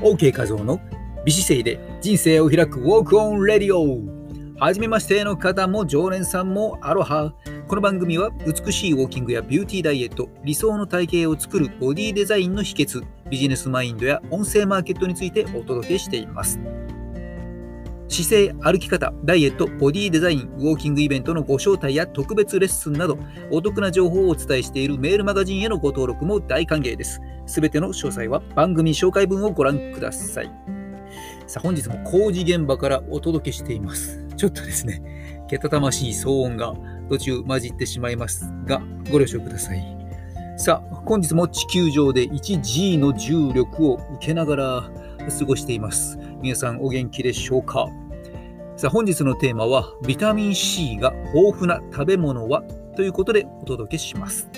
OK 画像の美姿勢で人生を開くウォークオンレディオ。はじめましての方も常連さんもアロハ。この番組は美しいウォーキングやビューティーダイエット理想の体型を作るボディデザインの秘訣ビジネスマインドや音声マーケットについてお届けしています。姿勢、歩き方、ダイエット、ボディデザイン、ウォーキングイベントのご招待や特別レッスンなど、お得な情報をお伝えしているメールマガジンへのご登録も大歓迎です。すべての詳細は番組紹介文をご覧ください。さあ、本日も工事現場からお届けしています。ちょっとですね、けたたましい騒音が途中混じってしまいますが、ご了承ください。さあ、本日も地球上で 1G の重力を受けながら過ごしています。皆さんお元気でしょうか？さあ本日のテーマはビタミン C が豊富な食べ物は？ということでお届けします。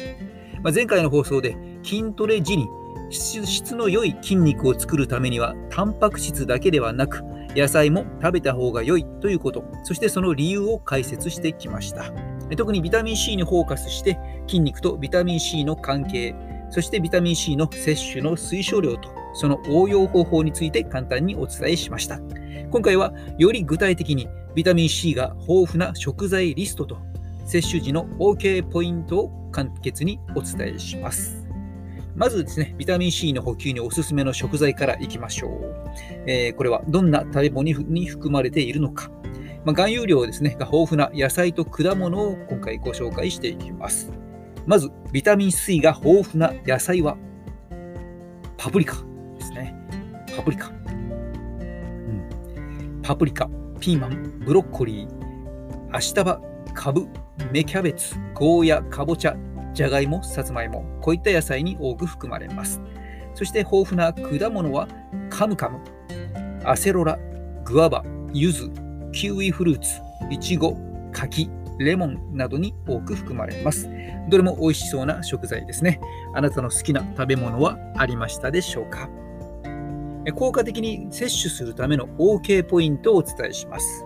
まあ、前回の放送で筋トレ時に質の良い筋肉を作るためにはタンパク質だけではなく野菜も食べた方が良いということそしてその理由を解説してきました特にビタミン C にフォーカスして筋肉とビタミン C の関係そしてビタミン C の摂取の推奨量とその応用方法について簡単にお伝えしました。今回はより具体的にビタミン C が豊富な食材リストと摂取時の OK ポイントを簡潔にお伝えします。まずですね、ビタミン C の補給におすすめの食材からいきましょう。えー、これはどんな食べ物に含まれているのか。まあ、含有量ですね、が豊富な野菜と果物を今回ご紹介していきます。まず、ビタミン C が豊富な野菜は、パプリカ。パプリカ。うん、パプリカ、ピーマン、ブロッコリー、アシタバ、カブ、芽キャベツ、ゴーヤ、カボチャ、じゃがいも、さつまいも、こういった野菜に多く含まれます。そして豊富な果物はカムカム、アセロラ、グアバ、ユズ、キウイフルーツ、イチゴ、柿、レモンなどに多く含まれます。どれも美味しそうな食材ですね。あなたの好きな食べ物はありましたでしょうか？効果的に摂取するための OK ポイントをお伝えします。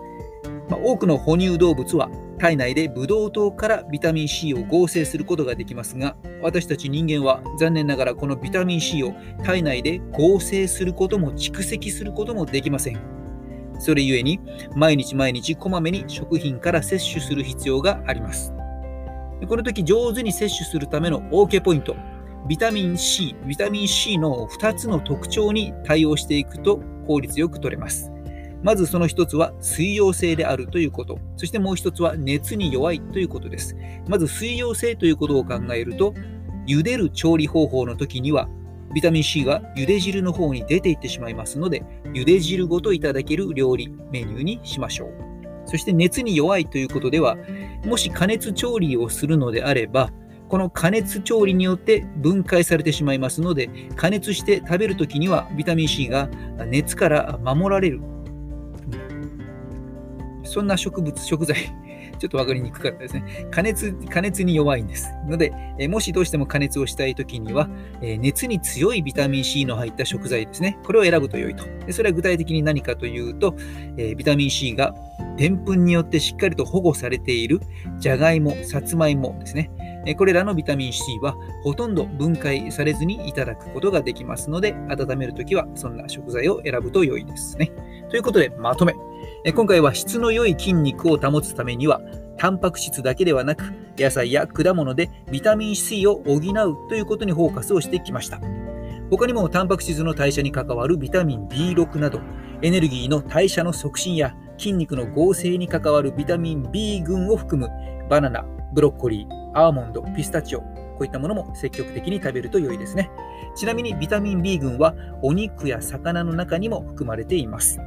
まあ、多くの哺乳動物は体内でブドウ糖からビタミン C を合成することができますが私たち人間は残念ながらこのビタミン C を体内で合成することも蓄積することもできません。それゆえに毎日毎日こまめに食品から摂取する必要があります。この時上手に摂取するための OK ポイント。ビタミン C、ビタミン C の2つの特徴に対応していくと効率よく取れます。まずその一つは水溶性であるということ。そしてもう一つは熱に弱いということです。まず水溶性ということを考えると、茹でる調理方法の時には、ビタミン C が茹で汁の方に出ていってしまいますので、茹で汁ごといただける料理、メニューにしましょう。そして熱に弱いということでは、もし加熱調理をするのであれば、この加熱調理によって分解されてしまいますので、加熱して食べるときにはビタミン C が熱から守られるそんな植物、食材、ちょっと分かりにくかったですね。加熱、加熱に弱いんです。ので、えもしどうしても加熱をしたいときには、え熱に強いビタミン C の入った食材ですね。これを選ぶと良いと。それは具体的に何かというと、えビタミン C がでんぷんによってしっかりと保護されているじゃがいも、さつまいもですね。これらのビタミン C はほとんど分解されずにいただくことができますので、温めるときはそんな食材を選ぶと良いですね。ということで、まとめ。今回は質の良い筋肉を保つためには、タンパク質だけではなく、野菜や果物でビタミン C を補うということにフォーカスをしてきました。他にもタンパク質の代謝に関わるビタミン B6 など、エネルギーの代謝の促進や筋肉の合成に関わるビタミン B 群を含むバナナ、ブロッコリー、アーモンド、ピスタチオ、こういったものも積極的に食べると良いですね。ちなみにビタミン B 群はお肉や魚の中にも含まれています。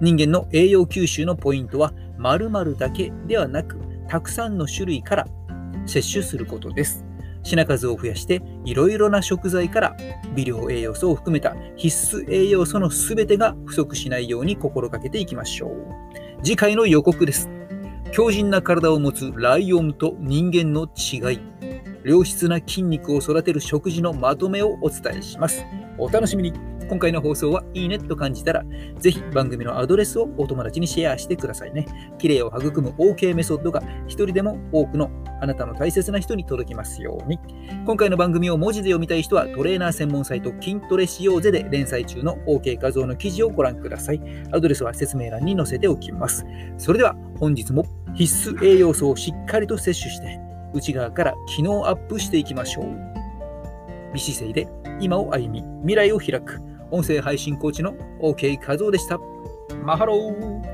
人間の栄養吸収のポイントは〇〇だけではなくたくさんの種類から摂取することです。品数を増やしていろいろな食材から微量栄養素を含めた必須栄養素の全てが不足しないように心がけていきましょう。次回の予告です。強靭な体を持つライオンと人間の違い。良質な筋肉を育てる食事のまとめをお伝えします。お楽しみに。今回の放送はいいねと感じたら、ぜひ番組のアドレスをお友達にシェアしてくださいね。綺麗を育む OK メソッドが一人でも多くのあなたの大切な人に届きますように。今回の番組を文字で読みたい人はトレーナー専門サイト筋トレしようぜで連載中の OK 画像の記事をご覧ください。アドレスは説明欄に載せておきます。それでは本日も必須栄養素をしっかりと摂取して内側から機能アップしていきましょう。美姿勢で今を歩み未来を開く音声配信コーチの OK 画像でした。マハロー